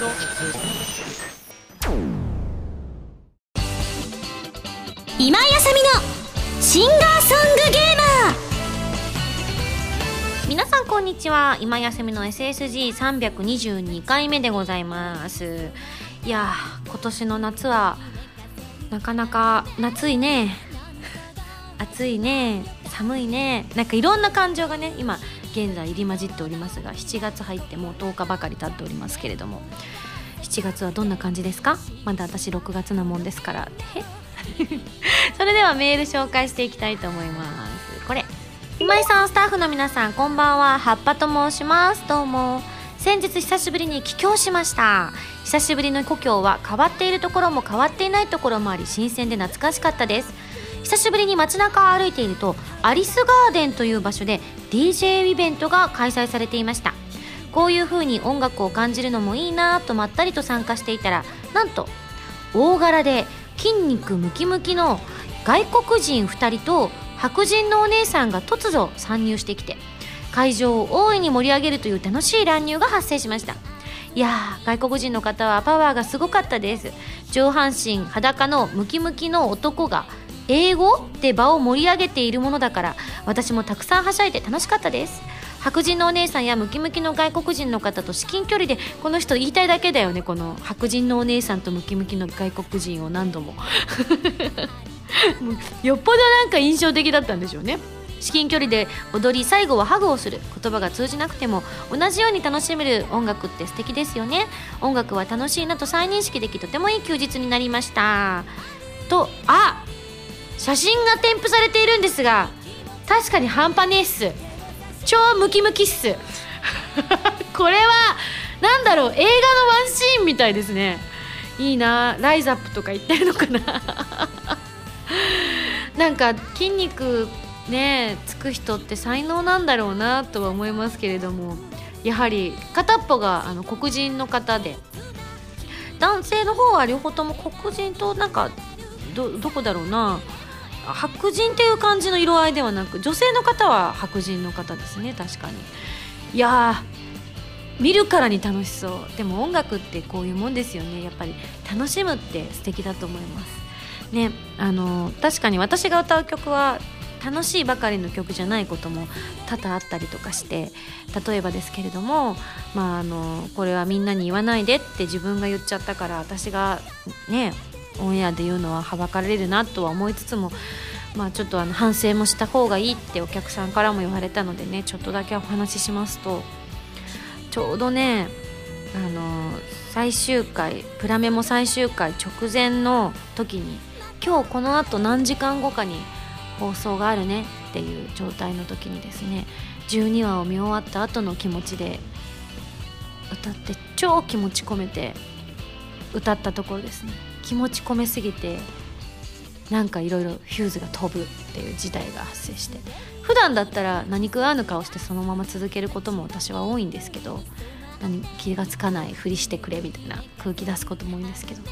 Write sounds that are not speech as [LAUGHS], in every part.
今井あさみのシンガーソングゲーマー。皆さんこんにちは。今休みの SSG322 回目でございます。いやー今年の夏はなかなか夏いね。暑いね。寒いね。なんかいろんな感情がね今現在入り混じっておりますが7月入ってもう10日ばかり経っておりますけれども7月はどんな感じですか？まだ私6月なもんですから。え？[LAUGHS] それではメール紹介していきたいと思います。これ。今井さんスタッフの皆さんこんばんは。はっぱと申します。どうも。先日久しぶりに帰郷しました。久しぶりの故郷は変わっているところも変わっていないところもあり新鮮で懐かしかったです。久しぶりに街中を歩いているとアリスガーデンという場所で DJ イベントが開催されていました。こういう風に音楽を感じるのもいいなとまったりと参加していたらなんと大柄で筋肉ムキムキの外国人2人と白人のお姉さんが突如参入してきて会場を大いに盛り上げるという楽しい乱入が発生しました。いやー外国人の方はパワーがすごかったです。上半身裸のムキムキの男が英語で場を盛り上げているものだから私もたくさんはしゃいで楽しかったです。白人のお姉さんやムキムキの外国人の方と至近距離でこの人言いたいだけだよねこの白人のお姉さんとムキムキの外国人を何度も。[LAUGHS] よっぽどなんか印象的だったんでしょうね。至近距離で踊り最後はハグをする。言葉が通じなくても同じように楽しめる音楽って素敵ですよね。音楽は楽しいなと再認識できとてもいい休日になりました。とあ写真が添付されているんですが確かに半端ねえっす。超ムキムキっす。[LAUGHS] これはなんだろう映画のワンシーンみたいですね。いいなライザップとか言ってるのかな。[LAUGHS] なんか筋肉ねつく人って才能なんだろうなとは思いますけれどもやはり片っぽがあの黒人の方で。男性の方は両方とも黒人となんかどどこだろうな。白人っていう感じの色合いではなく女性の方は白人の方ですね確かに。いや見るからに楽しそう。でも音楽ってこういうもんですよね。やっぱり楽しむって素敵だと思います。ねあの確かに私が歌う曲は楽しいばかりの曲じゃないことも多々あったりとかして例えばですけれども、まあ、あのこれはみんなに言わないでって自分が言っちゃったから私がねオンエアで言うのははばかれるなとは思いつつも、まあ、ちょっとあの反省もした方がいいってお客さんからも言われたのでねちょっとだけお話ししますとちょうどねあの最終回プラメも最終回直前の時に今日このあと何時間後かに放送があるねっていう状態の時にですね12話を見終わった後の気持ちで歌って超気持ち込めて歌ったところですね。気持ち込めすぎてなんかいろいろフューズが飛ぶっていう事態が発生して普段だったら何食わぬ顔してそのまま続けることも私は多いんですけど何気がつかないふりしてくれみたいな空気出すことも多いんですけど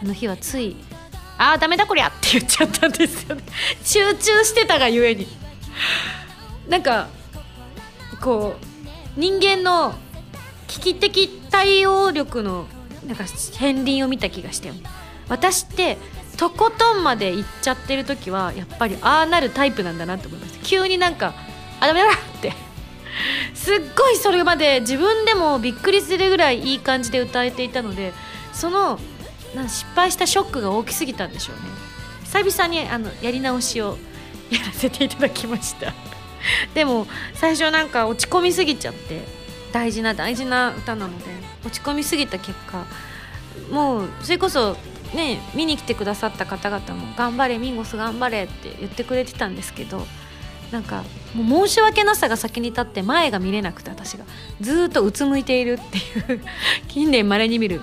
あの日はつい「ああダメだこりゃ!」って言っちゃったんですよね集中してたがゆえになんかこう人間の危機的対応力のなんか片鱗を見た気がしたよね私ってとことんまで行っちゃってる時はやっぱりああなるタイプなんだなって思いました。急になんか「あダメだ!」って。[LAUGHS] すっごいそれまで自分でもびっくりするぐらいいい感じで歌えていたのでそのな失敗したショックが大きすぎたんでしょうね。久々にあのやり直しを [LAUGHS] やらせていただきました。[LAUGHS] でも最初なんか落ち込みすぎちゃって大事な大事な歌なので落ち込みすぎた結果もうそれこそね見に来てくださった方々も「頑張れミンゴス頑張れ」って言ってくれてたんですけどなんかもう申し訳なさが先に立って前が見れなくて私が。ずっとうつむいているっていう [LAUGHS] 近年まれに見る、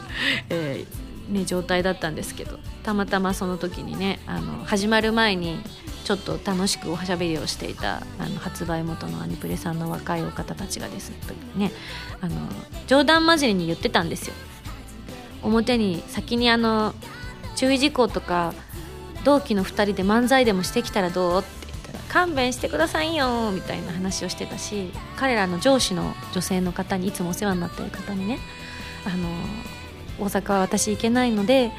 えーね、状態だったんですけどたまたまその時にねあの始まる前にちょっと楽しくおしゃべりをしていたあの発売元のアニプレさんの若いお方たちがですねあの冗談交じりに言ってたんですよ。表に先にあの注意事項とか同期の2人で漫才でもしてきたらどうって言ったら勘弁してくださいよみたいな話をしてたし彼らの上司の女性の方にいつもお世話になってる方にねあの大阪は私行けないので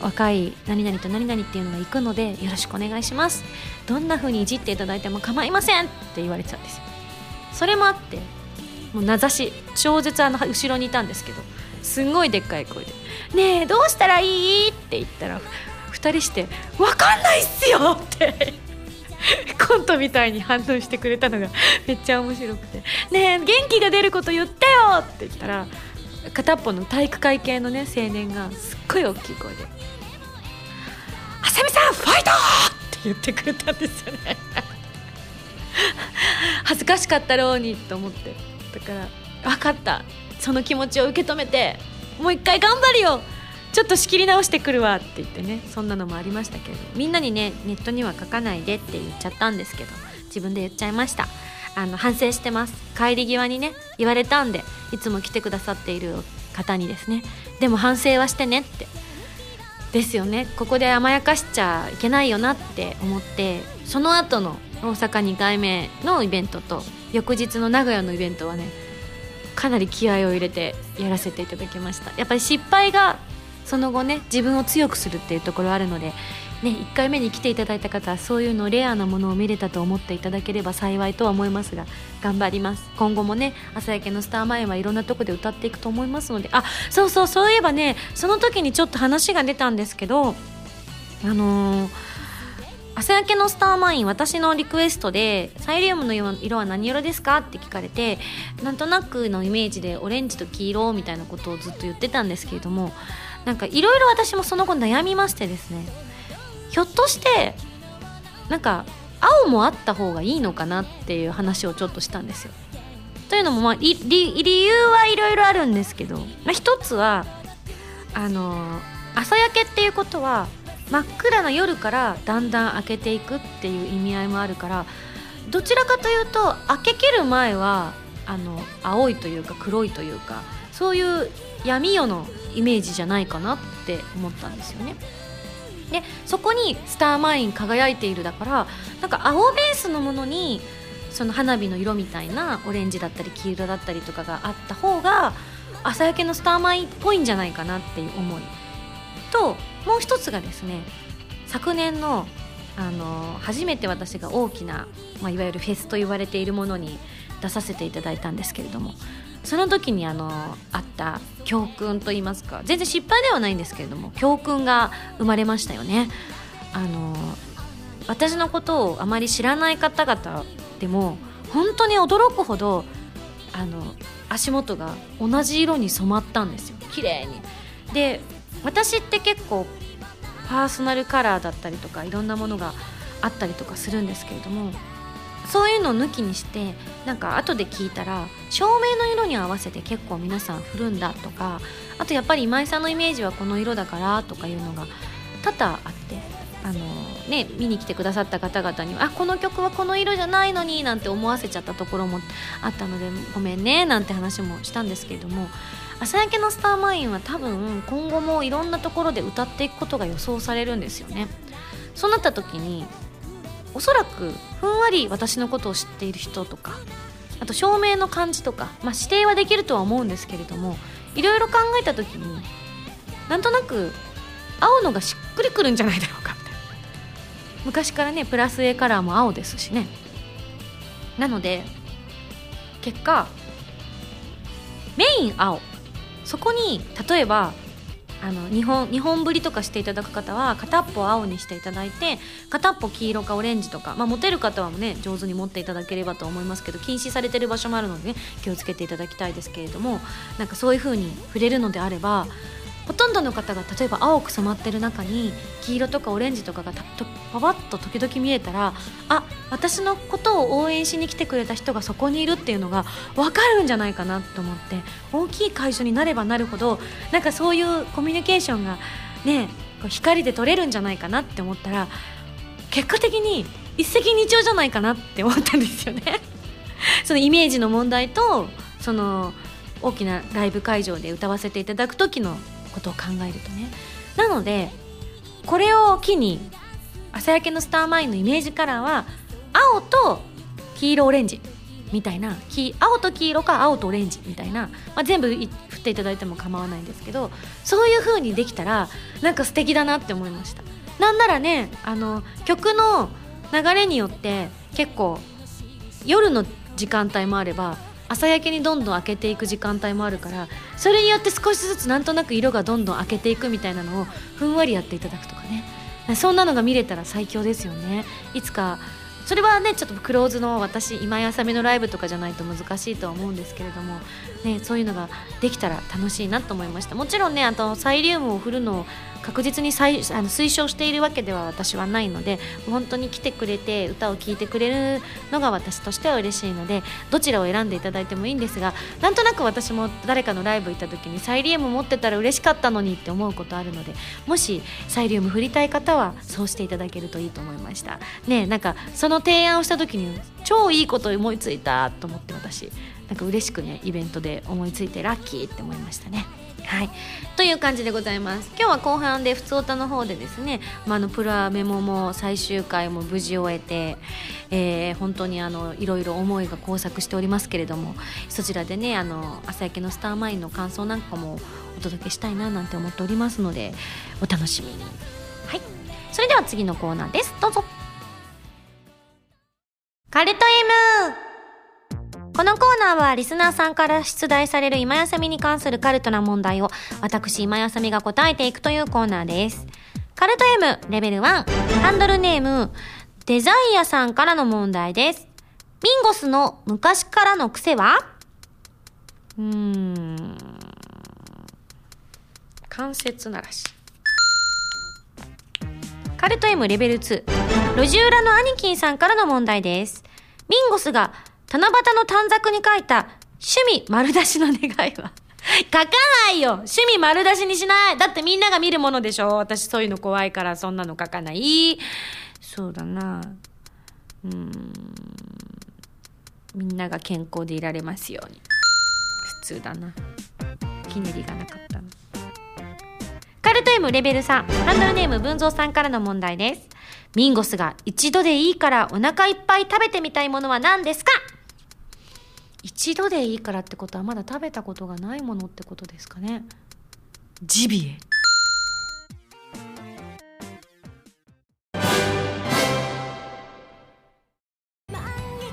若い何々と何々っていうのが行くのでよろしくお願いします。どんな風にいじっていただいても構いませんって言われてたんですよ。それもあってもう名指し超絶あの後ろにいたんですけどすんごいでっかい声で「ねえどうしたらいい?」って言ったら2人して「分かんないっすよ!」ってコントみたいに反応してくれたのがめっちゃ面白くて「ねえ元気が出ること言ってよ!」って言ったら片っぽの体育会系のね青年がすっごい大きい声で「あさみさんファイト!」って言ってくれたんですよね恥ずかしかったろうにと思ってだから分かったその気持ちを受け止めてもう一回頑張るよ。ちょっと仕切り直してくるわって言ってねそんなのもありましたけどみんなにねネットには書かないでって言っちゃったんですけど自分で言っちゃいました。あの反省してます。帰り際にね言われたんでいつも来てくださっている方にですね。でも反省はしてねって。ですよね。ここで甘やかしちゃいけないよなって思ってその後の大阪2回目のイベントと翌日の名古屋のイベントはねかなり気合を入れてやらせていただきました。やっぱり失敗がその後ね自分を強くするっていうところあるので、ね、1回目に来ていただいた方はそういうのレアなものを見れたと思っていただければ幸いとは思いますが頑張ります。今後もね朝焼けのスターマインはいろんなとこで歌っていくと思いますのであそうそうそういえばねその時にちょっと話が出たんですけどあのー朝焼けのスターマイン私のリクエストでサイリウムの色は何色ですか？って聞かれてなんとなくのイメージでオレンジと黄色みたいなことをずっと言ってたんですけれどもなんかいろいろ私もその後悩みましてですねひょっとしてなんか青もあった方がいいのかなっていう話をちょっとしたんですよ。というのも、まあ、理理由はいろいろあるんですけど、まあ、一つはあの朝焼けっていうことは真っ暗な夜からだんだん明けていくっていう意味合いもあるからどちらかというと明けきる前はあの青いというか黒いというかそういう闇夜のイメージじゃないかなって思ったんですよね。でそこにスターマイン輝いているだからなんか青ベースのものにその花火の色みたいなオレンジだったり黄色だったりとかがあった方が朝焼けのスターマインっぽいんじゃないかなっていう思いともう一つがですね昨年のあの初めて私が大きな、まあ、いわゆるフェスと言われているものに出させていただいたんですけれどもその時にあのあった教訓といいますか全然失敗ではないんですけれども教訓が生まれましたよね。あの私のことをあまり知らない方々でも本当に驚くほどあの足元が同じ色に染まったんですよ綺麗にで私って結構パーソナルカラーだったりとかいろんなものがあったりとかするんですけれどもそういうのを抜きにしてなんか後で聞いたら照明の色に合わせて結構皆さん振るんだとかあとやっぱり今井さんのイメージはこの色だからとかいうのが多々あってあのね見に来てくださった方々にはあこの曲はこの色じゃないのになんて思わせちゃったところもあったのでごめんねなんて話もしたんですけれども朝焼けのスターマインは多分今後もいろんなところで歌っていくことが予想されるんですよね。そうなった時におそらくふんわり私のことを知っている人とかあと照明の感じとか、まあ、指定はできるとは思うんですけれどもいろいろ考えた時になんとなく青のがしっくりくるんじゃないだろうか昔からねプラス A カラーも青ですしね。なので結果メイン青。そこに例えばあの日本日本ぶりとかしていただく方は片っぽ青にしていただいて片っぽ黄色かオレンジとか、まあ、持てる方はね上手に持っていただければと思いますけど禁止されてる場所もあるので、ね、気をつけていただきたいですけれどもなんかそういう風に触れるのであればほとんどの方が例えば青く染まってる中に黄色とかオレンジとかがたとパパッと時々見えたらあ私のことを応援しに来てくれた人がそこにいるっていうのが分かるんじゃないかなと思って大きい会場になればなるほどなんかそういうコミュニケーションがね光で取れるんじゃないかなって思ったら結果的に一石二鳥じゃないかなって思ったんですよね。[LAUGHS] そのイメージの問題とその大きなライブ会場で歌わせていただく時のことを考えるとね。なのでこれを機に朝焼けのスターマインのイメージカラーは青と黄色オレンジみたいな青と黄色か青とオレンジみたいな、まあ、全部振っていただいても構わないんですけどそういう風にできたらなんか素敵だなって思いました。なんならねあの曲の流れによって結構夜の時間帯もあれば朝焼けにどんどん開けていく時間帯もあるからそれによって少しずつなんとなく色がどんどん開けていくみたいなのをふんわりやっていただくとかね。そんなのが見れたら最強ですよね。いつかそれはねちょっとクローズの私今井あさみのライブとかじゃないと難しいとは思うんですけれども、ね、そういうのができたら楽しいなと思いました。もちろんねあとサイリウムを振るのを確実にあの推奨しているわけでは私はないので本当に来てくれて歌を聴いてくれるのが私としては嬉しいのでどちらを選んでいただいてもいいんですがなんとなく私も誰かのライブ行った時にサイリウム持ってたら嬉しかったのにって思うことあるのでもしサイリウム振りたい方はそうしていただけるといいと思いましたねなんかその提案をした時に超いいこと思いついたと思って私なんか嬉しくねイベントで思いついてラッキーって思いましたね。はい、という感じでございます。今日は後半で普通歌の方でですね、まあ、のプラメモも最終回も無事終えて、えー、本当にあのいろいろ思いが交錯しておりますけれどもそちらでねあの朝焼けのスターマインの感想なんかもお届けしたいななんて思っておりますのでお楽しみに。はい。それでは次のコーナーです。どうぞ。カルト M このコーナーはリスナーさんから出題される今やさみに関するカルトな問題を私今やさみが答えていくというコーナーです。カルト M レベル1ハンドルネームデザイアさんからの問題です。ミンゴスの昔からの癖は？うーん。関節ならし。カルト M レベル2路地裏のアニキンさんからの問題です。ミンゴスが七夕の短冊に書いた趣味丸出しの願いは [LAUGHS] 書かないよ趣味丸出しにしないだってみんなが見るものでしょ私そういうの怖いからそんなの書かない。そうだな。うん。みんなが健康でいられますように。普通だな。ひねりがなかったな。カルト M レベル3、ハンドルネーム文蔵さんからの問題です。ミンゴスが一度でいいからお腹いっぱい食べてみたいものは何ですか？一度でいいからってことはまだ食べたことがないものってことですかね。ジビエ。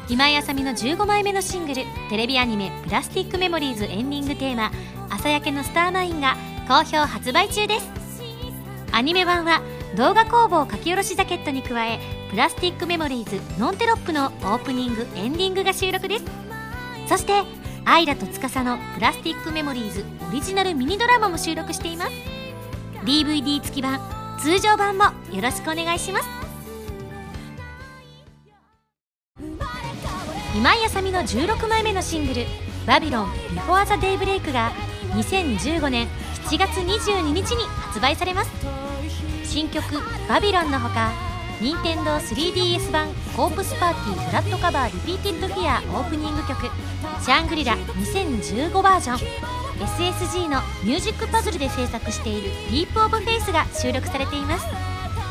今井あさみの15枚目のシングルテレビアニメ「プラスティックメモリーズ」エンディングテーマ「朝焼けのスターマイン」が好評発売中です。アニメ版は動画工房書き下ろしジャケットに加え「プラスティックメモリーズノンテロップ」のオープニングエンディングが収録ですそしてアイラと司のプラスティックメモリーズオリジナルミニドラマも収録しています。DVD 付き版通常版もよろしくお願いします。今井麻美の16枚目のシングル「 Babylon before the daybreak」が2015年7月22日に発売されます。新曲「バビロン」のほか任天堂 3DS 版 Corpse Party Blood Covered Repeated Fear オープニング曲「シャングリラ2015バージョン」SSG のミュージックパズルで制作している「ディープオブフェイスが収録されています。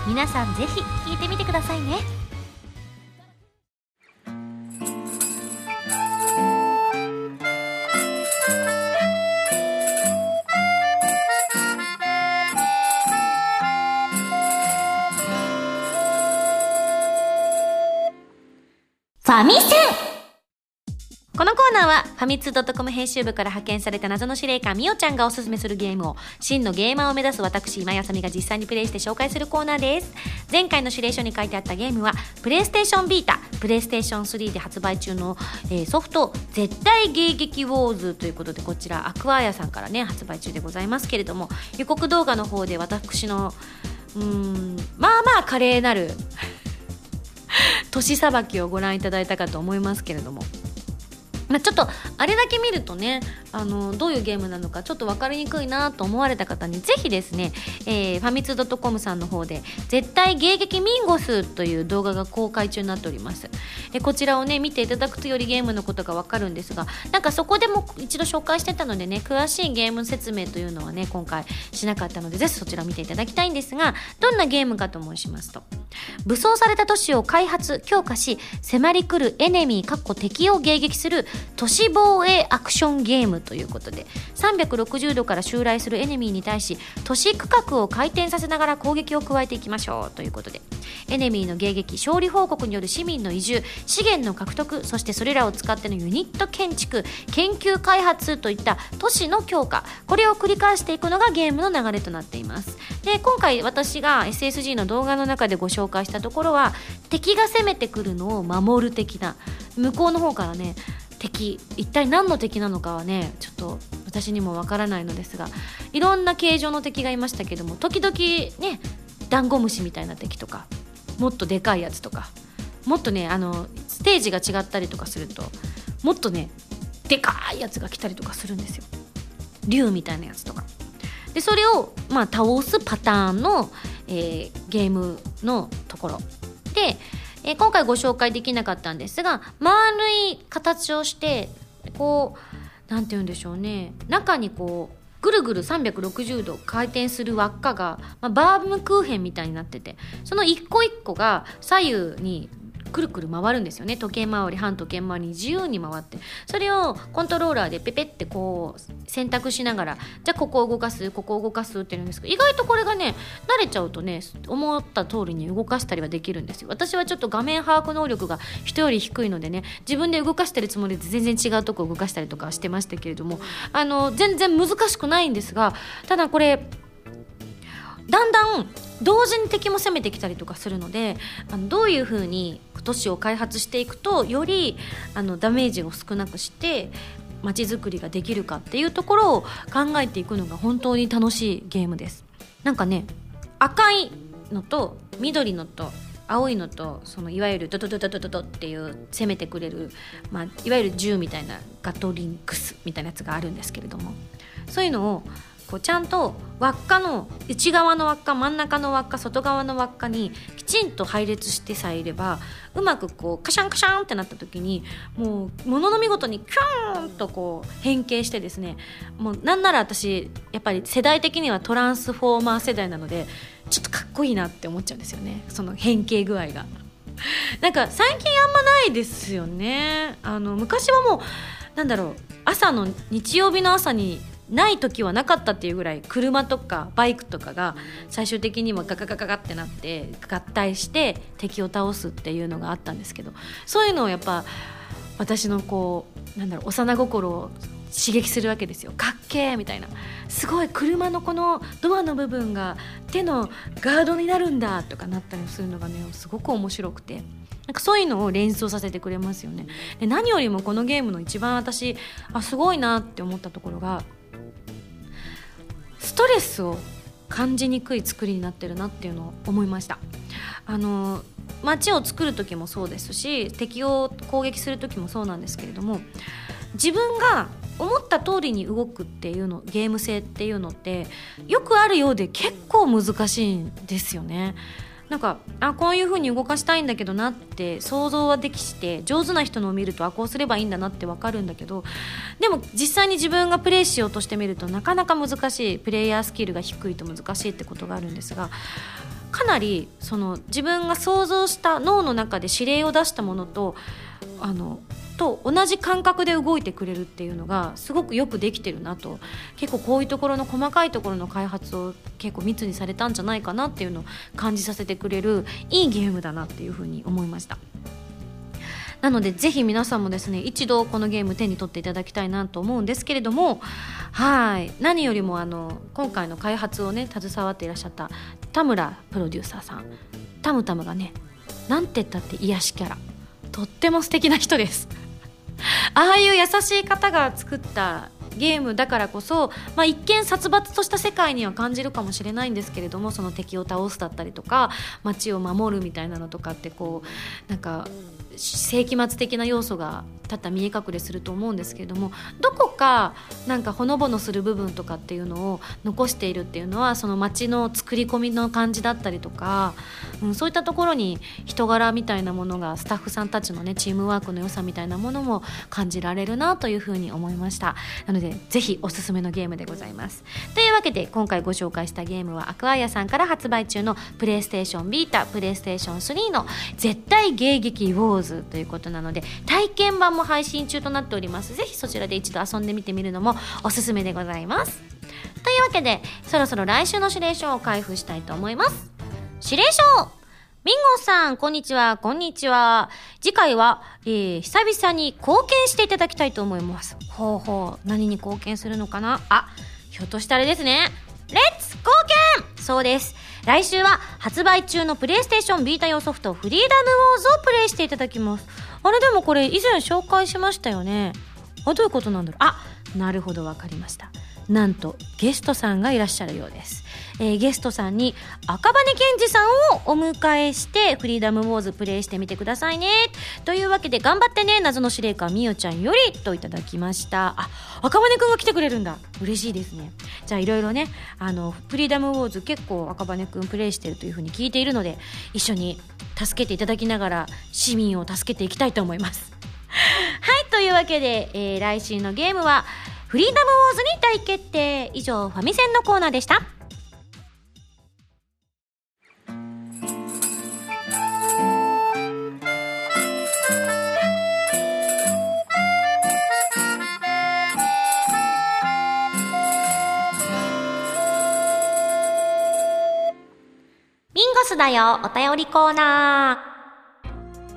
皆さんぜひ聴いてみてくださいね。ァミセン。このコーナーはファミツー .com 編集部から派遣された謎の司令官みおちゃんがおすすめするゲームを真のゲーマーを目指す私今やさみが実際にプレイして紹介するコーナーです。前回の指令書に書いてあったゲームはプレイステーションビータプレイステーション3で発売中の、えー、ソフト絶対迎撃ウォーズということでこちらアクアヤさんからね発売中でございますけれども予告動画の方で私のうんまあまあ華麗なる [LAUGHS] 年さばきをご覧いただいたかと思いますけれども。まあ、ちょっとあれだけ見るとねあのどういうゲームなのかちょっと分かりにくいなと思われた方にぜひですね、えー、ファミツー .com さんの方で「絶対迎撃ミンゴス」という動画が公開中になっております、えこちらをね見ていただくとよりゲームのことが分かるんですがなんかそこでも一度紹介してたのでね詳しいゲーム説明というのはね今回しなかったのでぜひそちら見ていただきたいんですがどんなゲームかと申しますと武装された都市を開発強化し迫り来るエネミーかっこ敵を迎撃する都市防衛アクションゲームということで360度から襲来するエネミーに対し都市区画を回転させながら攻撃を加えていきましょうということでエネミーの迎撃勝利報告による市民の移住資源の獲得そしてそれらを使ってのユニット建築研究開発といった都市の強化これを繰り返していくのがゲームの流れとなっています。で今回私が SSG の動画の中でご紹介したところは敵が攻めてくるのを守る的な向こうの方からね敵一体何の敵なのかはねちょっと私にもわからないのですがいろんな形状の敵がいましたけども時々ねダンゴムシみたいな敵とかもっとでかいやつとかもっとねあのステージが違ったりとかするともっとねでかいやつが来たりとかするんですよ。竜みたいなやつとか。でそれをまあ倒すパターンの、えー、ゲームのところ。で、えー、今回ご紹介できなかったんですが丸い形をしてこう何て言うんでしょうね。中にこうぐるぐる360度回転する輪っかが、まあ、バームクーヘンみたいになっててその一個一個が左右にくるくる回るんですよね。時計回り半時計回りに自由に回って。それをコントローラーでペペってこう選択しながらじゃあここを動かすここを動かすって言うんですけど意外とこれがね慣れちゃうとね思った通りに動かしたりはできるんですよ。私はちょっと画面把握能力が人より低いのでね自分で動かしてるつもりで全然違うとこ動かしたりとかしてましたけれどもあの全然難しくないんですがただこれだんだん同時に敵も攻めてきたりとかするのであのどういうふうに都市を開発していくとよりあのダメージを少なくして街づくりができるかっていうところを考えていくのが本当に楽しいゲームです。なんかね赤いのと緑のと青いのとそのいわゆるドドドドドドドっていう攻めてくれる、まあ、いわゆる銃みたいなガトリンクスみたいなやつがあるんですけれどもそういうのをこうちゃんと輪っかの内側の輪っか真ん中の輪っか外側の輪っかにきちんと配列してさえいればうまくこうカシャンカシャンってなった時にもうものの見事にキューンとこう変形してですねもうなんなら私やっぱり世代的にはトランスフォーマー世代なのでちょっとかっこいいなって思っちゃうんですよねその変形具合が。[LAUGHS] なんか最近あんまないですよねあの昔はもうなんだろう朝の日曜日の朝にない時はなかったっていうぐらい車とかバイクとかが最終的にはガガガガガってなって合体して敵を倒すっていうのがあったんですけどそういうのをやっぱ私のこうなんだろう幼心を刺激するわけですよ。かっけーみたいな。すごい車のこのドアの部分が手のガードになるんだとかなったりするのがねすごく面白くて。なんかそういうのを連想させてくれますよね。で何よりもこのゲームの一番私あすごいなって思ったところがストレスを感じにくい作りになってるなっていうのを思いました。あの街を作る時もそうですし敵を攻撃する時もそうなんですけれども自分が思った通りに動くっていうのゲーム性っていうのってよくあるようで結構難しいんですよね。なんかあこういう風に動かしたいんだけどなって想像はできして上手な人のを見るとあこうすればいいんだなって分かるんだけどでも実際に自分がプレイしようとしてみるとなかなか難しいプレイヤースキルが低いと難しいってことがあるんですがかなりその自分が想像した脳の中で指令を出したものとあのと同じ感覚で動いてくれるっていうのがすごくよくできてるなと。結構こういうところの細かいところの開発を結構密にされたんじゃないかなっていうのを感じさせてくれるいいゲームだなっていうふうに思いました。なのでぜひ皆さんもですね一度このゲーム手に取っていただきたいなと思うんですけれどもはい。何よりもあの今回の開発をね携わっていらっしゃった田村プロデューサーさん。タムタムがねなんて言ったって癒しキャラ。とっても素敵な人です。[LAUGHS] ああいう優しい方が作ったゲームだからこそ、まあ、一見殺伐とした世界には感じるかもしれないんですけれどもその敵を倒すだったりとか街を守るみたいなのとかってこうなんか世紀末的な要素が多々見え隠れすると思うんですけれどもどこかなんかほのぼのする部分とかっていうのを残しているっていうのはその街の作り込みの感じだったりとか、うん、そういったところに人柄みたいなものがスタッフさんたちのねチームワークの良さみたいなものも感じられるなというふうに思いました。なのでぜひおすすめのゲームでございます。というわけで今回ご紹介したゲームはアクアイアさんから発売中のプレイステーションビータプレイステーション3の絶対迎撃ウォーズということなので体験版も配信中となっております。ぜひそちらで一度遊んでみてみるのもおすすめでございます。というわけでそろそろ来週の指令書を開封したいと思います。指令書。ミンゴさん、こんにちは、こんにちは。次回は、えー、久々に貢献していただきたいと思います。ほうほう、何に貢献するのかな？あ、ひょっとしたらですね。レッツ！貢献！そうです。来週は発売中のプレイステーションビータ用ソフトフリーダムウォーズをプレイしていただきます。あれでもこれ以前紹介しましたよね。あどういうことなんだろう。あなるほど分かりました。なんとゲストさんがいらっしゃるようです、えー、ゲストさんに赤羽健二さんをお迎えしてフリーダムウォーズプレイしてみてくださいね。というわけで頑張ってね謎の司令官みおちゃんよりといただきました。あ赤羽くんが来てくれるんだ。嬉しいですね。じゃあいろいろねあのフリーダムウォーズ結構赤羽くんプレイしてるというふうに聞いているので一緒に助けていただきながら市民を助けていきたいと思います。[LAUGHS] はいというわけで、えー、来週のゲームはフリーダムウォーズに大決定。以上ファミセンのコーナーでした。ミンゴスだよお便りコーナ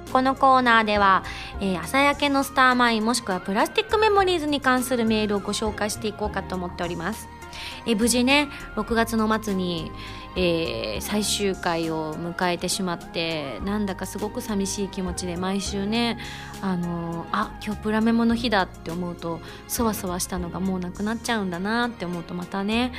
ーこのコーナーではえー、朝焼けのスターマインもしくはプラスティックメモリーズに関するメールをご紹介していこうかと思っております。えー、無事ね6月の末に、えー、最終回を迎えてしまってなんだかすごく寂しい気持ちで毎週ねあのー、あ今日プラメモの日だって思うとそわそわしたのがもうなくなっちゃうんだなって思うとまたね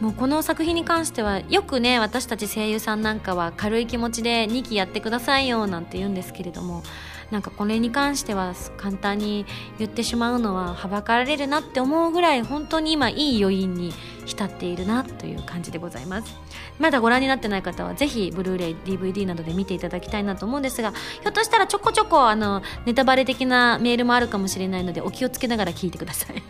もうこの作品に関してはよくね私たち声優さんなんかは軽い気持ちで2期やってくださいよなんて言うんですけれどもなんかこれに関しては簡単に言ってしまうのははばかられるなって思うぐらい本当に今いい余韻に浸っているなという感じでございます。まだご覧になってない方はぜひブルーレイ DVD などで見ていただきたいなと思うんですがひょっとしたらちょこちょこあのネタバレ的なメールもあるかもしれないのでお気をつけながら聞いてください。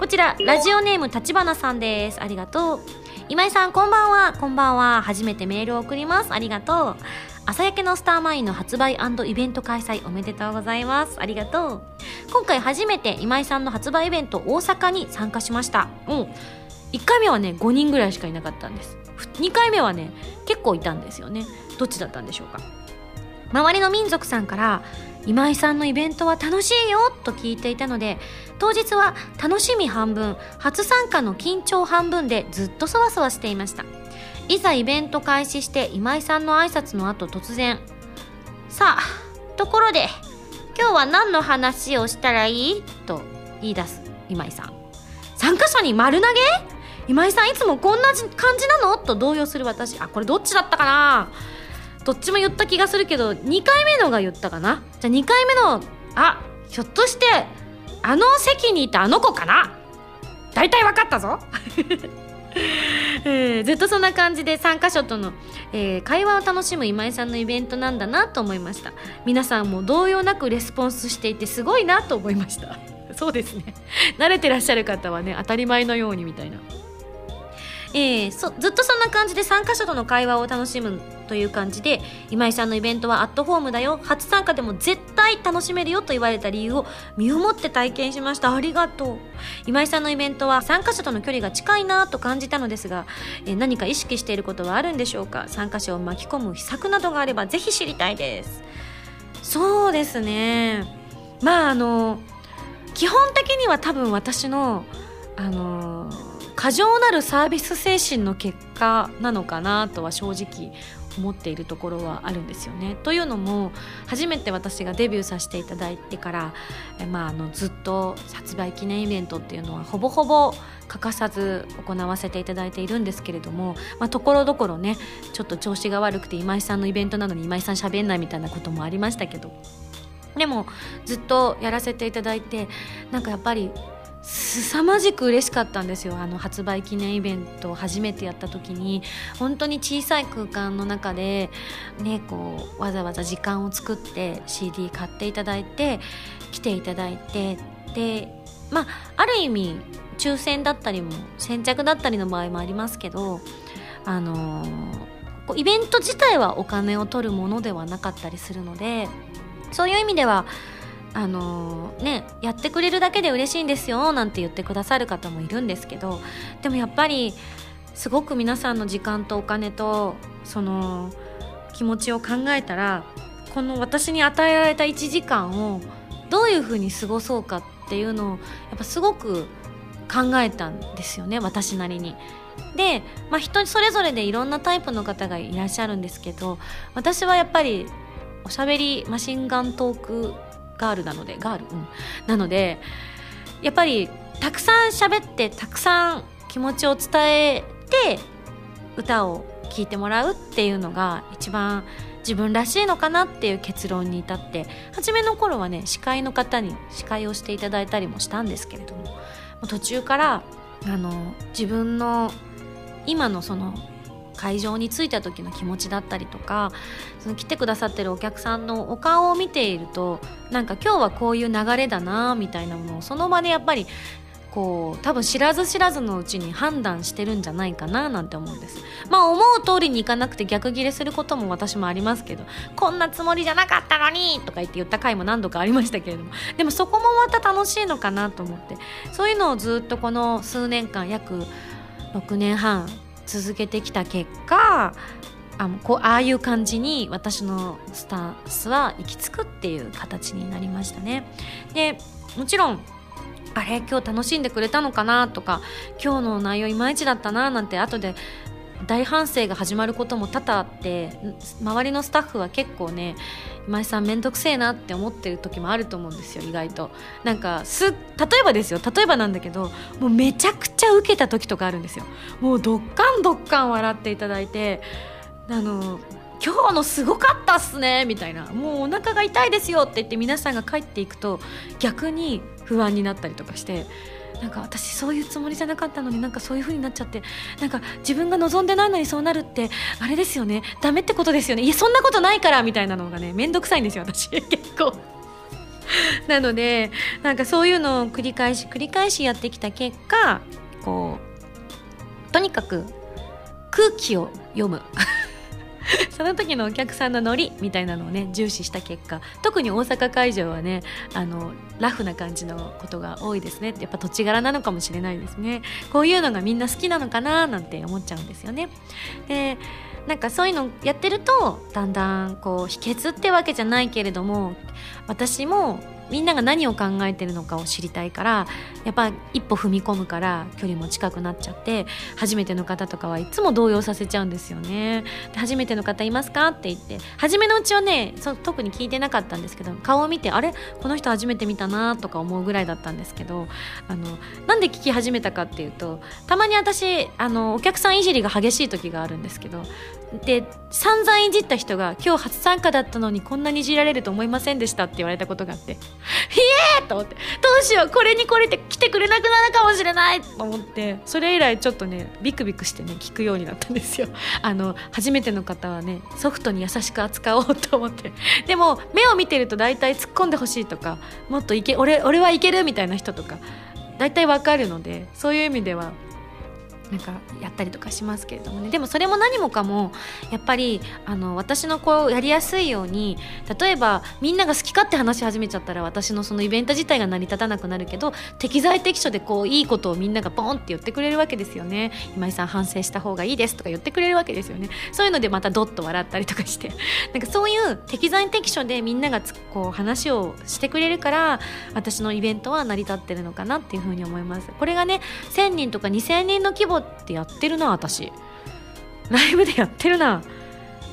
こちらラジオネーム立花さんですありがとう今井さんこんばんはこんばんは初めてメールを送りますありがとう朝焼けのスターマインの発売イベント開催おめでとうございます。ありがとう。今回初めて今井さんの発売イベント大阪に参加しました。うん。1回目はね、5人ぐらいしかいなかったんです。2回目はね、結構いたんですよね。どっちだったんでしょうか。周りの民族さんから今井さんのイベントは楽しいよと聞いていたので当日は楽しみ半分初参加の緊張半分でずっとそわそわしていました。いざイベント開始して今井さんの挨拶の後突然さあところで今日は何の話をしたらいいと言い出す今井さん。参加者に丸投げ？今井さんいつもこんな感じなの？と動揺する私。あこれどっちだったかな？どっちも言った気がするけど2回目のが言ったかな？じゃあ2回目のあひょっとしてあの席にいたあの子かな？大体分かったぞ。[LAUGHS] えー、ずっとそんな感じで参加者との、えー、会話を楽しむ今井さんのイベントなんだなと思いました。皆さんも動揺なくレスポンスしていてすごいなと思いました。[LAUGHS] そうですね。慣れてらっしゃる方はね当たり前のようにみたいな。えー、そずっとそんな感じで参加者との会話を楽しむという感じで今井さんのイベントはアットホームだよ。初参加でも絶対楽しめるよと言われた理由を身をもって体験しました。ありがとう。今井さんのイベントは参加者との距離が近いなと感じたのですが、えー、何か意識していることはあるんでしょうか？参加者を巻き込む秘策などがあればぜひ知りたいです。そうですね。まああの基本的には多分私のあの過剰なるサービス精神の結果なのかなとは正直思っているところはあるんですよね。というのも初めて私がデビューさせていただいてからえ、まあ、あのずっと発売記念イベントっていうのはほぼほぼ欠かさず行わせていただいているんですけれどもところどころねちょっと調子が悪くて今井さんのイベントなのに今井さん喋んないみたいなこともありましたけどでもずっとやらせていただいてなんかやっぱり凄まじく嬉しかったんですよ。あの発売記念イベントを初めてやった時に。本当に小さい空間の中で、ね、こうわざわざ時間を作って CD 買っていただいて来ていただいてでまあある意味抽選だったりも先着だったりの場合もありますけどあのー、イベント自体はお金を取るものではなかったりするのでそういう意味ではあのー、ねやってくれるだけで嬉しいんですよなんて言ってくださる方もいるんですけどでもやっぱりすごく皆さんの時間とお金とその気持ちを考えたらこの私に与えられた1時間をどういうふうに過ごそうかっていうのをやっぱすごく考えたんですよね私なりに。で、まあ、人それぞれでいろんなタイプの方がいらっしゃるんですけど私はやっぱりおしゃべりマシンガントークガールなのでガール、うん、なのでやっぱりたくさん喋ってたくさん気持ちを伝えて歌を聴いてもらうっていうのが一番自分らしいのかなっていう結論に至って初めの頃はね司会の方に司会をしていただいたりもしたんですけれども途中からあの自分の今のその会場に着いた時の気持ちだったりとかその来てくださってるお客さんのお顔を見ているとなんか今日はこういう流れだなみたいなものをその場でやっぱりこう多分知らず知らずのうちに判断してるんじゃないかななんて思うんです。まあ思う通りにいかなくて逆ギレすることも私もありますけどこんなつもりじゃなかったのにとか言って言った回も何度かありましたけれどもでもそこもまた楽しいのかなと思ってそういうのをずっとこの数年間約6年半続けてきた結果あこうああいう感じに私のスタンスは行き着くっていう形になりましたね。でもちろんあれ今日楽しんでくれたのかなとか今日の内容いまいちだったななんて後で大反省が始まることも多々あって周りのスタッフは結構ね今井さん面倒くせえなって思ってる時もあると思うんですよ意外と。なんかす例えばですよ例えばなんだけどもうめちゃくちゃ受けた時とかあるんですよ。もうどっかんどっかん笑っていただいてあの今日のすごかったっすねみたいな。もうお腹が痛いですよって言って皆さんが帰っていくと逆に不安になったりとかしてなんか私そういうつもりじゃなかったのになんかそういう風になっちゃってなんか自分が望んでないのにそうなるってあれですよね。ダメってことですよね。いやそんなことないからみたいなのがね面倒くさいんですよ私。[LAUGHS] 結構。なのでなんかそういうのを繰り返し繰り返しやってきた結果こう。とにかく空気を読む [LAUGHS] その時のお客さんのノリみたいなのをね重視した結果特に大阪会場はねあのラフな感じのことが多いですね。やっぱ土地柄なのかもしれないですね。こういうのがみんな好きなのかななんて思っちゃうんですよね。でなんかそういうのやってるとだんだんこう秘訣ってわけじゃないけれども私もみんなが何を考えてるのかを知りたいからやっぱ一歩踏み込むから距離も近くなっちゃって初めての方とかはいつも動揺させちゃうんですよね。で初めての方いますかって言って初めのうちはねそ特に聞いてなかったんですけど顔を見てあれ？この人初めて見たなとか思うぐらいだったんですけどあのなんで聞き始めたかっていうとたまに私あのお客さんいじりが激しい時があるんですけどで散々いじった人が今日初参加だったのにこんなにいじられると思いませんでしたって言われたことがあってひえーと思ってどうしようこれにこれて来てくれなくなるかもしれないと思ってそれ以来ちょっとねビクビクしてね聞くようになったんですよ。[LAUGHS] あの初めての方はねソフトに優しく扱おうと思って。でも目を見てると大体突っ込んでほしいとかもっといけ俺俺はいけるみたいな人とか大体わかるのでそういう意味ではなんかやったりとかしますけれどもね。でもそれも何もかもやっぱりあの私のこうやりやすいように例えばみんなが好き勝手話し始めちゃったら私のそのイベント自体が成り立たなくなるけど適材適所でこういいことをみんながポンって言ってくれるわけですよね。今井さん反省した方がいいですとか言ってくれるわけですよね。そういうのでまたドッと笑ったりとかして。[LAUGHS] なんかそういう適材適所でみんながこう話をしてくれるから私のイベントは成り立ってるのかなっていうふうに思います。これがね1000人とか2000人の規模ってやってるな私。ライブでやってるな。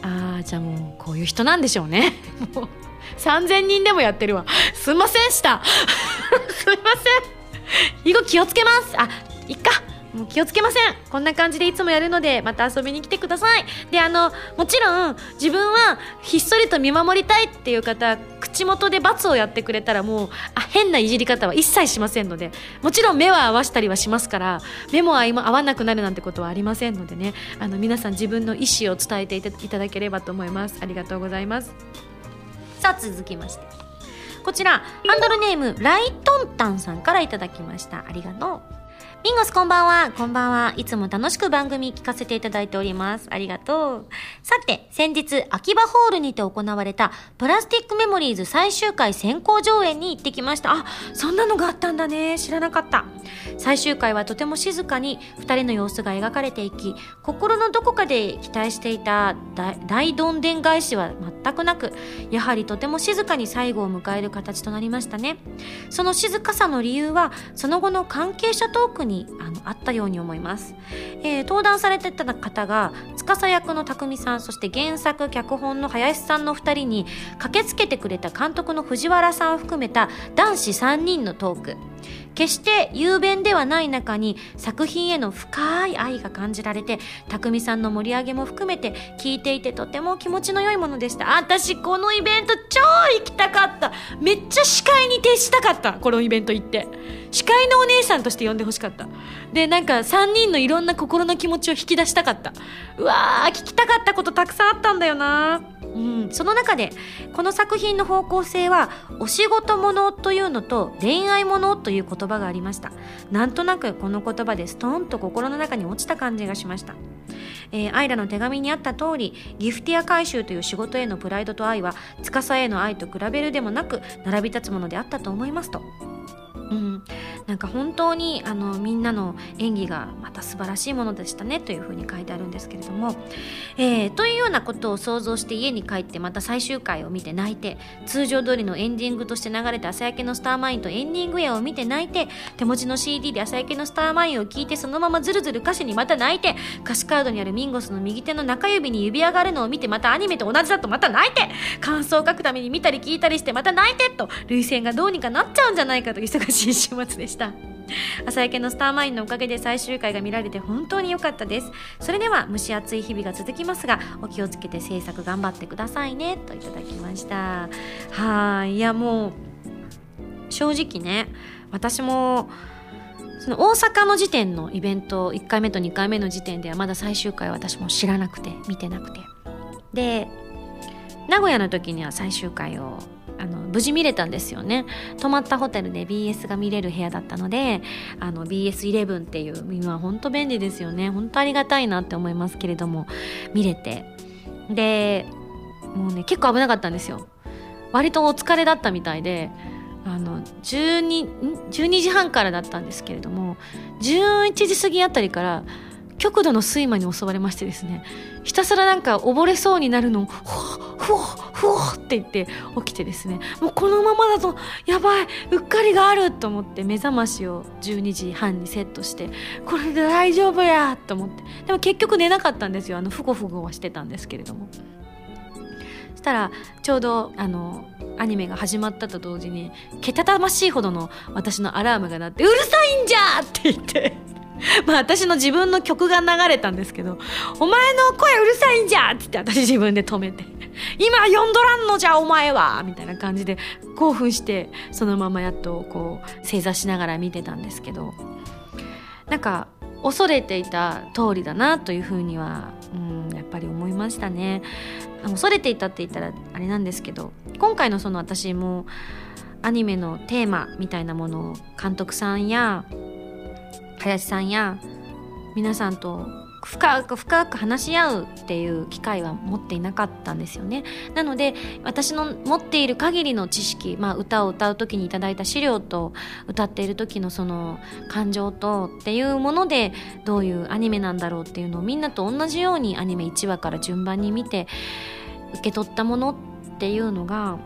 あーじゃあもうこういう人なんでしょうね。[LAUGHS] もう3000人でもやってるわ。[LAUGHS] すんませんした [LAUGHS] すいません。以後気をつけます。あいっか。もう気をつけません。こんな感じでいつもやるのでまた遊びに来てください。であのもちろん自分はひっそりと見守りたいっていう方口元で罰をやってくれたらもうあ変ないじり方は一切しませんのでもちろん目は合わしたりはしますから目も合わなくなるなんてことはありませんのでね。あの皆さん自分の意思を伝えていただければと思います。ありがとうございます。さあ続きまして。こちらハンドルネームライトンタンさんからいただきました。ありがとう。リンゴスこんばんは。こんばんは。いつも楽しく番組聞かせていただいております。ありがとう。さて、先日、秋葉ホールにて行われた、プラスティックメモリーズ最終回先行上演に行ってきました。あ、そんなのがあったんだね。知らなかった。最終回はとても静かに、二人の様子が描かれていき、心のどこかで期待していた大どんでん返しは全くなく、やはりとても静かに最後を迎える形となりましたね。その静かさの理由は、その後の関係者トークにあのあったように思います、えー、登壇されてた方が司役の匠さんそして原作脚本の林さんの2人に駆けつけてくれた監督の藤原さんを含めた男子3人のトーク決して雄弁ではない中に作品への深い愛が感じられて匠さんの盛り上げも含めて聞いていてとても気持ちの良いものでした。私このイベント超行きたかった。めっちゃ司会に徹したかった。このイベント行って。司会のお姉さんとして呼んでほしかった。でなんか3人のいろんな心の気持ちを引き出したかった。うわー聞きたかったことたくさんあったんだよな。うん、その中でこの作品の方向性はお仕事ものというのと恋愛ものという言葉がありました。なんとなくこの言葉でストーンと心の中に落ちた感じがしました。えー、アイラの手紙にあった通りギフティア回収という仕事へのプライドと愛は司への愛と比べるでもなく並び立つものであったと思いますと。うん、なんか本当にあのみんなの演技がまた素晴らしいものでしたねというふうに書いてあるんですけれども、えー、というようなことを想像して家に帰ってまた最終回を見て泣いて通常通りのエンディングとして流れた朝焼けのスターマインとエンディング絵を見て泣いて手持ちの CD で朝焼けのスターマインを聴いてそのままずるずる歌詞にまた泣いて歌詞カードにあるミンゴスの右手の中指に指上がるのを見てまたアニメと同じだとまた泣いて感想を書くために見たり聞いたりしてまた泣いてと涙腺がどうにかなっちゃうんじゃないかと忙しい週末でした。朝焼けのスターマインのおかげで最終回が見られて本当に良かったです。それでは蒸し暑い日々が続きますがお気をつけて制作頑張ってくださいね。といただきました。はいいやもう正直ね私もその大阪の時点のイベント1回目と2回目の時点ではまだ最終回私も知らなくて見てなくて。で名古屋の時には最終回をあの無事見れたんですよね。泊まったホテルで BS が見れる部屋だったのであの BS11 っていう今本当便利ですよね。本当ありがたいなって思いますけれども見れて。でもうね結構危なかったんですよ。割とお疲れだったみたいであの 12, 12時半からだったんですけれども11時過ぎあたりから極度の睡魔に襲われましてですねひたすらなんか溺れそうになるのをふわふわふわって言って起きてですねもうこのままだとやばいうっかりがあると思って目覚ましを12時半にセットしてこれで大丈夫やと思って。でも結局寝なかったんですよ。あのふごふごはしてたんですけれども。そしたらちょうどあのアニメが始まったと同時にけたたましいほどの私のアラームが鳴って「うるさいんじゃ!」って言って。[LAUGHS] まあ私の自分の曲が流れたんですけど「お前の声うるさいんじゃ!」っつって私自分で止めて「今呼んどらんのじゃお前は!」みたいな感じで興奮してそのままやっとこう正座しながら見てたんですけどなんか恐れていた通りだなというふうには、うん、やっぱり思いましたね恐れていたって言ったらあれなんですけど今回のその私もアニメのテーマみたいなものを監督さんや林さんや皆さんと深く深く話し合うっていう機会は持っていなかったんですよね。なので私の持っている限りの知識、まあ、歌を歌う時にいただいた資料と歌っている時のその感情とっていうものでどういうアニメなんだろうっていうのをみんなと同じようにアニメ1話から順番に見て受け取ったものっていうのが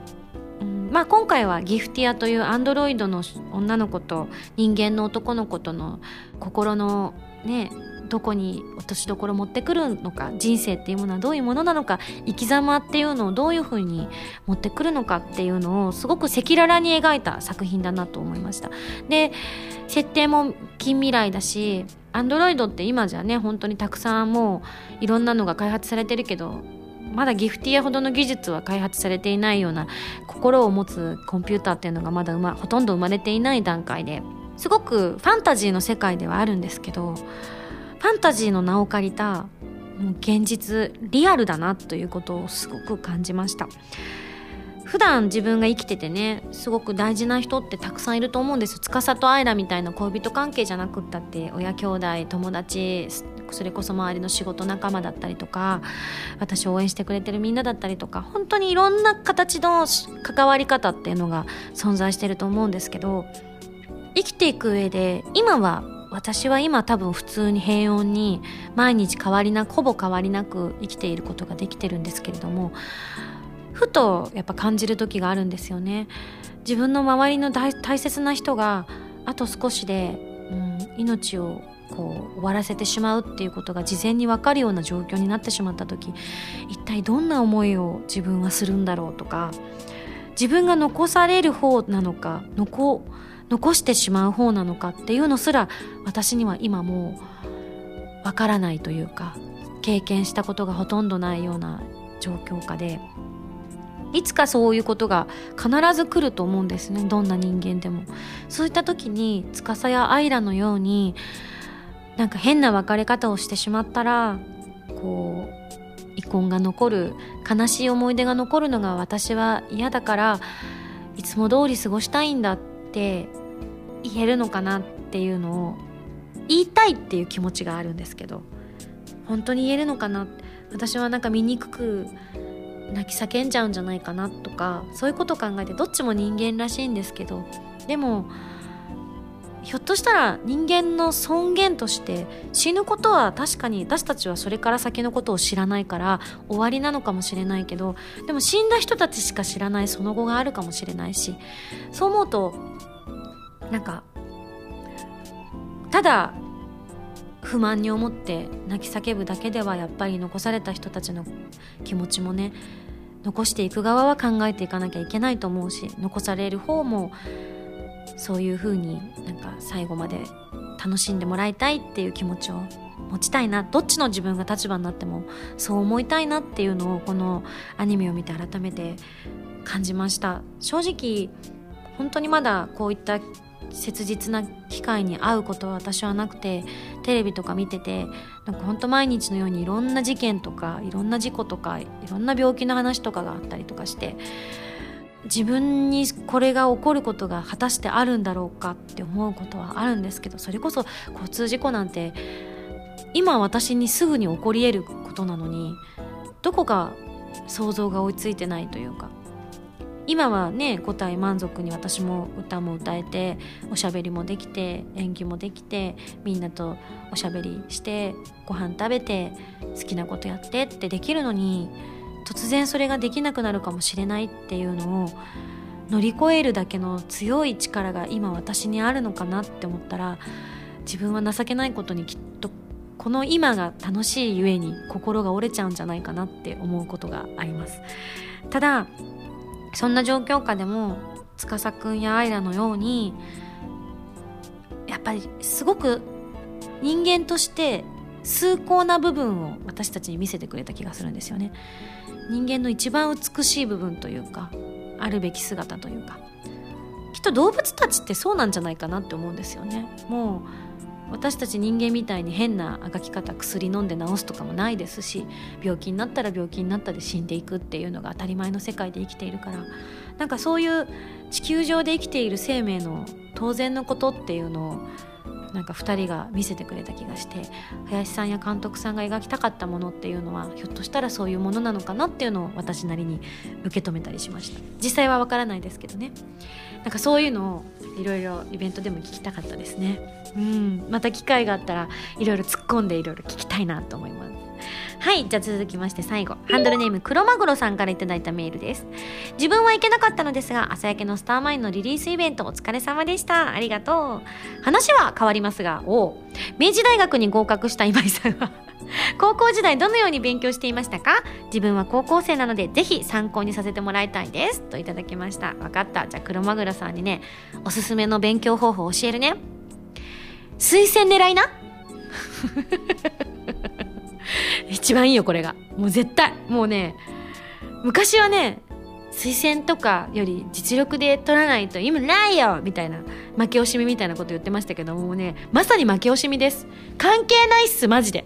まあ、今回はギフティアというアンドロイドの女の子と人間の男の子との心のねどこに落としどころ持ってくるのか人生っていうものはどういうものなのか生き様っていうのをどういうふうに持ってくるのかっていうのをすごく赤裸々に描いた作品だなと思いました。で設定も近未来だしアンドロイドって今じゃね本当にたくさんもういろんなのが開発されてるけどまだギフティアほどの技術は開発されていないような心を持つコンピューターっていうのがまだ、ま、ほとんど生まれていない段階ですごくファンタジーの世界ではあるんですけどファンタジーの名を借りたもう現実リアルだなということをすごく感じました。普段自分が生きててねすごく大事な人ってたくさんいると思うんです司とアイラみたいな恋人関係じゃなくったって親兄弟友達それこそ周りの仕事仲間だったりとか私応援してくれてるみんなだったりとか本当にいろんな形の関わり方っていうのが存在してると思うんですけど生きていく上で今は私は今多分普通に平穏に毎日変わりなくほぼ変わりなく生きていることができてるんですけれどもふとやっぱ感じる時があるんですよね。自分の周りの大切な人があと少しで、うん、命をこう終わらせてしまうっていうことが事前に分かるような状況になってしまった時一体どんな思いを自分はするんだろうとか自分が残される方なのか残残してしまう方なのかっていうのすら私には今もう分からないというか経験したことがほとんどないような状況下でいつかそういうことが必ず来ると思うんですね。どんな人間でも。そういった時に司やアイラのようになんか変な別れ方をしてしまったらこう遺恨が残る悲しい思い出が残るのが私は嫌だからいつも通り過ごしたいんだって言えるのかなっていうのを言いたいっていう気持ちがあるんですけど本当に言えるのかな？私はなんか醜く泣き叫んじゃうんじゃないかなとかそういうことを考えてどっちも人間らしいんですけどでもひょっとしたら人間の尊厳として死ぬことは確かに私たちはそれから先のことを知らないから終わりなのかもしれないけどでも死んだ人たちしか知らないその後があるかもしれないしそう思うとなんかただ不満に思って泣き叫ぶだけではやっぱり残された人たちの気持ちもね残していく側は考えていかなきゃいけないと思うし残される方もそういう風になんか最後まで楽しんでもらいたいっていう気持ちを持ちたいなどっちの自分が立場になってもそう思いたいなっていうのをこのアニメを見て改めて感じました。正直本当にまだこういった切実な機会に会うことは私はなくてテレビとか見ててなんか本当毎日のようにいろんな事件とかいろんな事故とかいろんな病気の話とかがあったりとかして自分にこれが起こることが果たしてあるんだろうかって思うことはあるんですけどそれこそ交通事故なんて今私にすぐに起こり得ることなのにどこか想像が追いついてないというか今はね五体満足に私も歌も歌えておしゃべりもできて演技もできてみんなとおしゃべりしてご飯食べて好きなことやってってできるのに突然それができなくなるかもしれないっていうのを乗り越えるだけの強い力が今私にあるのかなって思ったら自分は情けないことにきっとこの今が楽しいゆえに心が折れちゃうんじゃないかなって思うことがあります。ただそんな状況下でも司くんやアイラのようにやっぱりすごく人間として崇高な部分を私たちに見せてくれた気がするんですよね。人間の一番美しい部分というかあるべき姿というか。きっと動物たちってそうなんじゃないかなって思うんですよね。もう私たち人間みたいに変なあがき方薬飲んで治すとかもないですし病気になったら病気になったで死んでいくっていうのが当たり前の世界で生きているから。なんかそういう地球上で生きている生命の当然のことっていうのをなんか2人が見せてくれた気がして林さんや監督さんが描きたかったものっていうのはひょっとしたらそういうものなのかなっていうのを私なりに受け止めたりしました。実際はわからないですけどね。なんかそういうのをいろいろイベントでも聞きたかったですね。うん。また機会があったらいろいろ突っ込んでいろいろ聞きたいなと思います。はいじゃあ続きまして最後。ハンドルネームクロマグロさんからいただいたメールです。自分は行けなかったのですが朝焼けのスターマインのリリースイベントお疲れ様でした。ありがとう。話は変わりますがお明治大学に合格した [LAUGHS] 今井さんは高校時代どのように勉強していましたか？自分は高校生なのでぜひ参考にさせてもらいたいです。といただきました。分かった。じゃあ黒マグロさんにねおすすめの勉強方法教えるね。推薦狙いな。[LAUGHS] [LAUGHS] 一番いいよこれが。もう絶対。もうね昔はね推薦とかより実力で取らないと意味ないよみたいな負け惜しみみたいなこと言ってましたけどもうねまさに負け惜しみです。関係ないっすマジで。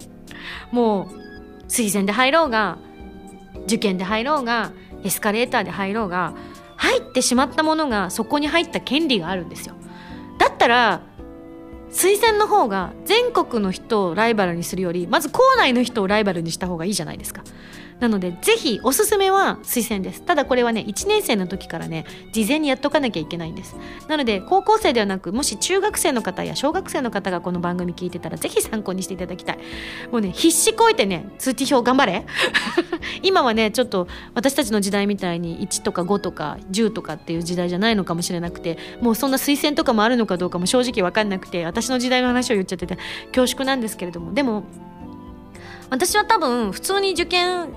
もう推薦で入ろうが受験で入ろうがエスカレーターで入ろうが入ってしまったものがそこに入った権利があるんですよ。だったら推薦の方が全国の人をライバルにするよりまず校内の人をライバルにした方がいいじゃないですか。なのでぜひおすすめは推薦です。ただこれはね1年生の時からね事前にやっとかなきゃいけないんです。なので高校生ではなくもし中学生の方や小学生の方がこの番組聞いてたらぜひ参考にしていただきたい。もうね必死こいてね通知表頑張れ。[LAUGHS] 今はねちょっと私たちの時代みたいに1とか5とか10とかっていう時代じゃないのかもしれなくてもうそんな推薦とかもあるのかどうかも正直分かんなくて私の時代の話を言っちゃってて恐縮なんですけれども。でも私は多分普通に受験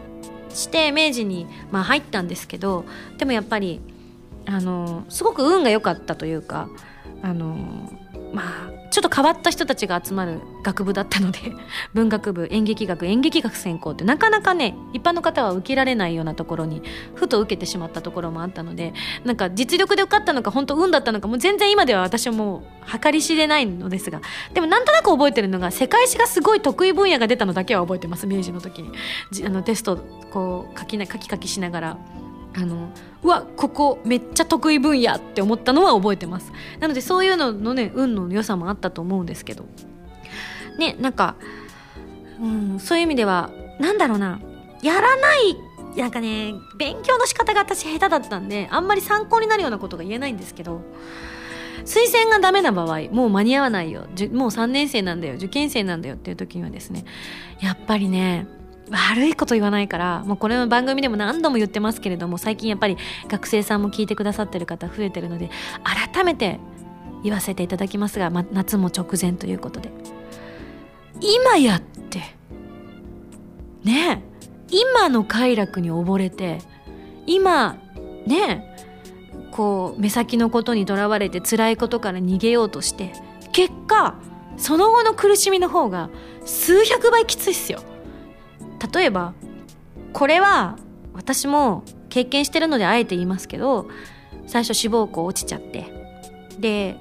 して明治に、まあ、入ったんですけどでもやっぱりあのすごく運が良かったというかあのまあちょっと変わった人たちが集まる学部だったので [LAUGHS] 文学部演劇学演劇学専攻ってなかなかね一般の方は受けられないようなところにふと受けてしまったところもあったのでなんか実力で受かったのか本当運だったのかもう全然今では私はもう計り知れないのですがでもなんとなく覚えてるのが世界史がすごい得意分野が出たのだけは覚えてます明治の時に。あのテストこう書きな書き書きしながら。あのうわここめっちゃ得意分野って思ったのは覚えてます。なのでそういうののね運の良さもあったと思うんですけど。ねなんか、うん、そういう意味ではなんだろうな。やらないなんかね勉強の仕方が私下手だったんであんまり参考になるようなことが言えないんですけど推薦がダメな場合もう間に合わないよ。もう3年生なんだよ。受験生なんだよっていう時にはですねやっぱりね悪いこと言わないからもうこれの番組でも何度も言ってますけれども最近やっぱり学生さんも聞いてくださってる方増えてるので改めて言わせていただきますが、ま、夏も直前ということで。今やってね今の快楽に溺れて今ねこう目先のことにとらわれて辛いことから逃げようとして結果その後の苦しみの方が数百倍きついっすよ。例えばこれは私も経験してるのであえて言いますけど最初志望校落ちちゃってで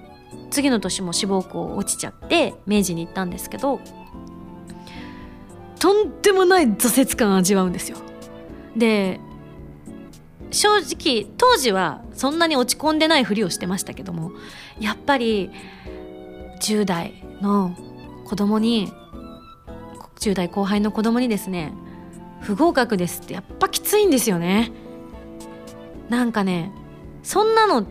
次の年も志望校落ちちゃって明治に行ったんですけどとんでもない挫折感味わうんですよ。で正直当時はそんなに落ち込んでないふりをしてましたけどもやっぱり10代の子供に10代後輩の子供にですね不合格ですってやっぱきついんですよね。なんかねそんなの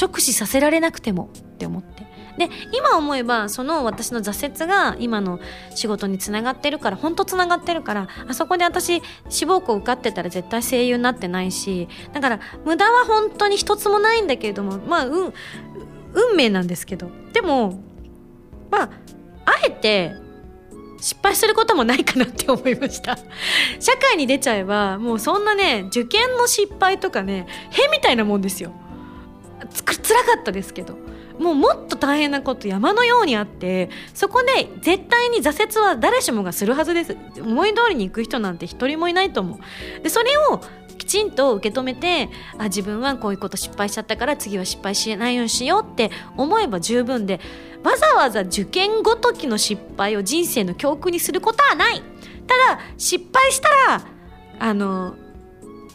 直視させられなくてもって思って。で今思えばその私の挫折が今の仕事につながってるから本当つながってるからあそこで私志望校受かってたら絶対声優になってないしだから無駄は本当に一つもないんだけれどもまあ運運命なんですけど。でもまああえて失敗することもないかなって思いました。[LAUGHS] 社会に出ちゃえばもうそんなね受験の失敗とかねへみたいなもんですよ。つらかったですけど。もうもっと大変なこと山のようにあってそこで絶対に挫折は誰しもがするはずです。思い通りに行く人なんて一人もいないと思う。でそれをきちんと受け止めてあ自分はこういうこと失敗しちゃったから次は失敗しないようにしようって思えば十分でわざわざ受験ごときの失敗を人生の教訓にすることはない。ただ失敗したらあの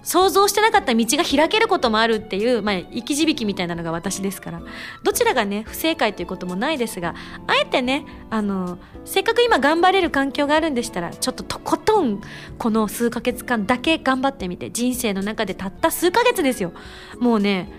想像してなかった道が開けることもあるっていう、まあ、生き字引みたいなのが私ですから。どちらがね不正解ということもないですがあえてねあのせっかく今頑張れる環境があるんでしたらちょっととことんこの数ヶ月間だけ頑張ってみて人生の中でたった数ヶ月ですよ。もうね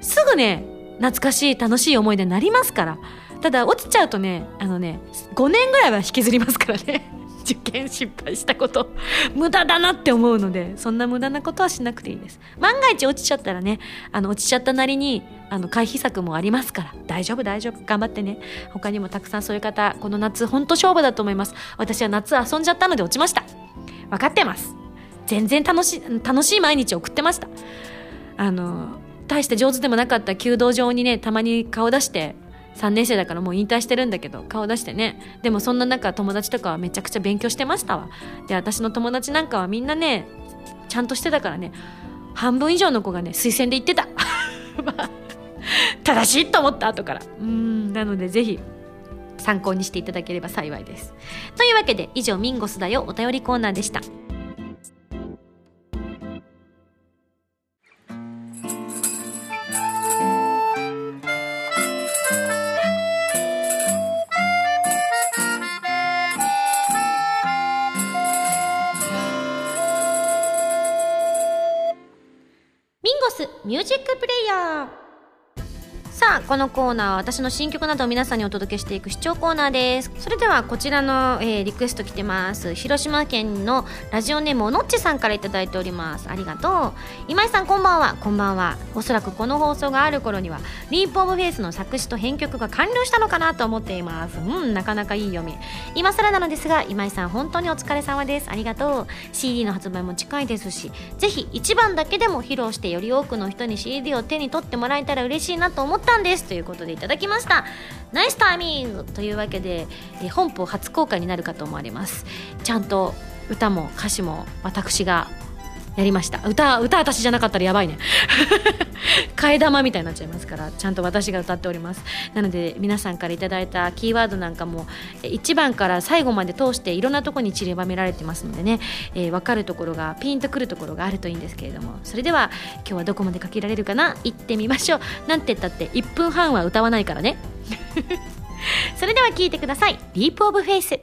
すぐね懐かしい楽しい思い出になりますから。ただ落ちちゃうとねあのね5年ぐらいは引きずりますからね。受験失敗したこと。無駄だなって思うのでそんな無駄なことはしなくていいです。万が一落ちちゃったらねあの落ちちゃったなりにあの回避策もありますから。大丈夫大丈夫。頑張ってね。他にもたくさんそういう方この夏本当勝負だと思います。私は夏遊んじゃったので落ちました。分かってます。全然楽し楽しい毎日送ってました。あの大して上手でもなかった弓道場にねたまに顔出して3年生だからもう引退してるんだけど顔出してね。でもそんな中友達とかはめちゃくちゃ勉強してましたわ。で私の友達なんかはみんなねちゃんとしてたからね半分以上の子がね推薦で行ってた。[LAUGHS] まあ正しいと思った後から。うんなのでぜひ参考にしていただければ幸いです。というわけで以上ミンゴスだよお便りコーナーでした。ミュージックプレイヤー。さあこのコーナーは私の新曲などを皆さんにお届けしていく試聴コーナーです。それではこちらの、えーリクエスト来てます。広島県のラジオネームおのっちさんから頂いております。ありがとう。今井さんこんばんは。こんばんは。おそらくこの放送がある頃には Leap of Faith の作詞と編曲が完了したのかなと思っています。うんなかなかいい読み。今更なのですが今井さん本当にお疲れ様です。ありがとう。CD の発売も近いですしぜひ1番だけでも披露してより多くの人に CD を手に取ってもらえたら嬉しいなと思ったんですということでいただきました。ナイスタイミングというわけで、え本邦初公開になるかと思われます。ちゃんと歌も歌詞も私がやりました。歌歌私じゃなかったらやばいね。[LAUGHS] 替え玉みたいになっちゃいますからちゃんと私が歌っております。なので皆さんからいただいたキーワードなんかも1番から最後まで通していろんなとこに散りばめられてますのでね、えー分かるところがピンとくるところがあるといいんですけれども。それでは今日はどこまでかけられるかな？行ってみましょう。なんて言ったって1分半は歌わないからね。[LAUGHS] それでは聞いてください「リープオブフェイス」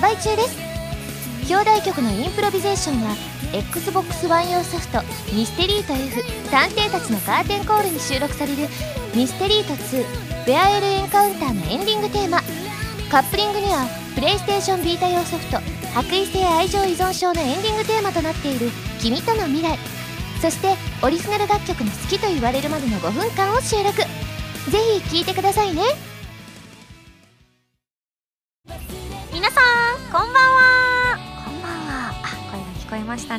発売中です。表題曲の「インプロビゼーション」は XBOX One 用ソフト「ミステリート F 探偵たちのカーテンコール」に収録される「ミステリート2ベアエルエンカウンター」のエンディングテーマ。カップリングにはプレイステーションビータ用ソフト「白衣性愛情依存症」のエンディングテーマとなっている「君との未来」そしてオリジナル楽曲の好きと言われるまでの5分間を収録。ぜひ聴いてくださいね。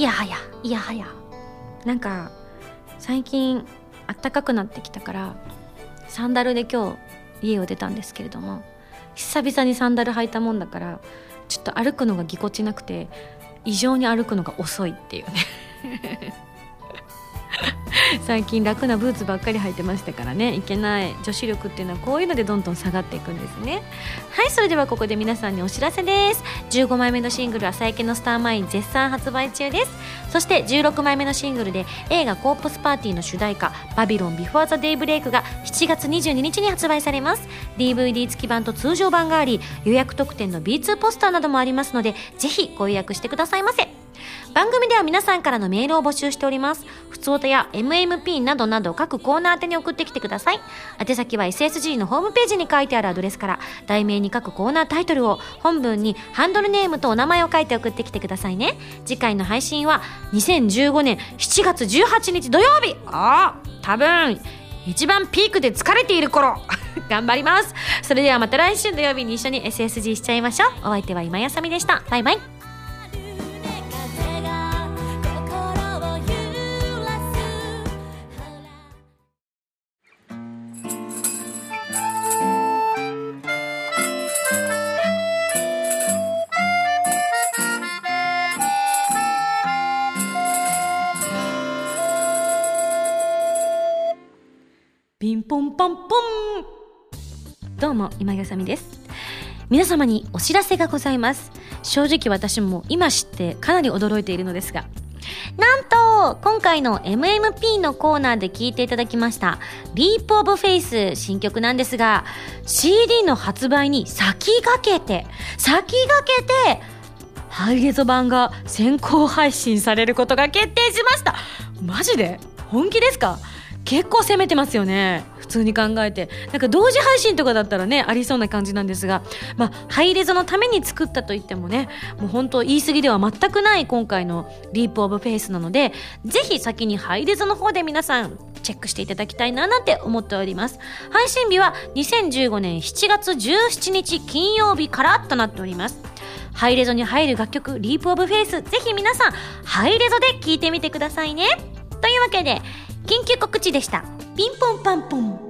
いやはやいやはや。なんか最近あったかくなってきたからサンダルで今日家を出たんですけれども久々にサンダル履いたもんだからちょっと歩くのがぎこちなくて異常に歩くのが遅いっていうね。[LAUGHS] 最近楽なブーツばっかり履いてましたからね。いけない女子力っていうのはこういうのでどんどん下がっていくんですね。はいそれではここで皆さんにお知らせです。15枚目のシングル「朝焼けのスターマイン」絶賛発売中です。そして16枚目のシングルで映画「コープスパーティー」の主題歌「バビロンビフォーザデイブレイクが7月22日に発売されます。DVD 付き版と通常版があり予約特典の B2 ポスターなどもありますのでぜひご予約してくださいませ。番組では皆さんからのメールを募集しております。ふつおたや MMP などなど各コーナー宛てに送ってきてください。宛先は SSG のホームページに書いてあるアドレスから、題名に各コーナータイトルを、本文にハンドルネームとお名前を書いて送ってきてくださいね。次回の配信は2015年7月18日土曜日ああ、多分、一番ピークで疲れている頃 [LAUGHS] 頑張りますそれではまた来週土曜日に一緒に SSG しちゃいましょうお相手は今やさみでしたバイバイ今井麻美です。皆様にお知らせがございます。正直私も今知ってかなり驚いているのですがなんと今回の MMP のコーナーで聴いていただきました「 Leap of Faith」新曲なんですが CD の発売に先駆けて先駆けてハイレゾ版が先行配信されることが決定しました。マジで？本気ですか？結構攻めてますよね。普通に考えて。なんか同時配信とかだったらねありそうな感じなんですが。まあハイレゾのために作ったと言ってもねもう本当言い過ぎでは全くない今回の Leap of Faith なのでぜひ先にハイレゾの方で皆さんチェックしていただきたいななんて思っております。配信日は2015年7月17日金曜日からとなっております。ハイレゾに入る楽曲 Leap of Faith ぜひ皆さんハイレゾで聴いてみてくださいね。というわけで緊急告知でした。ピンポンパンポン。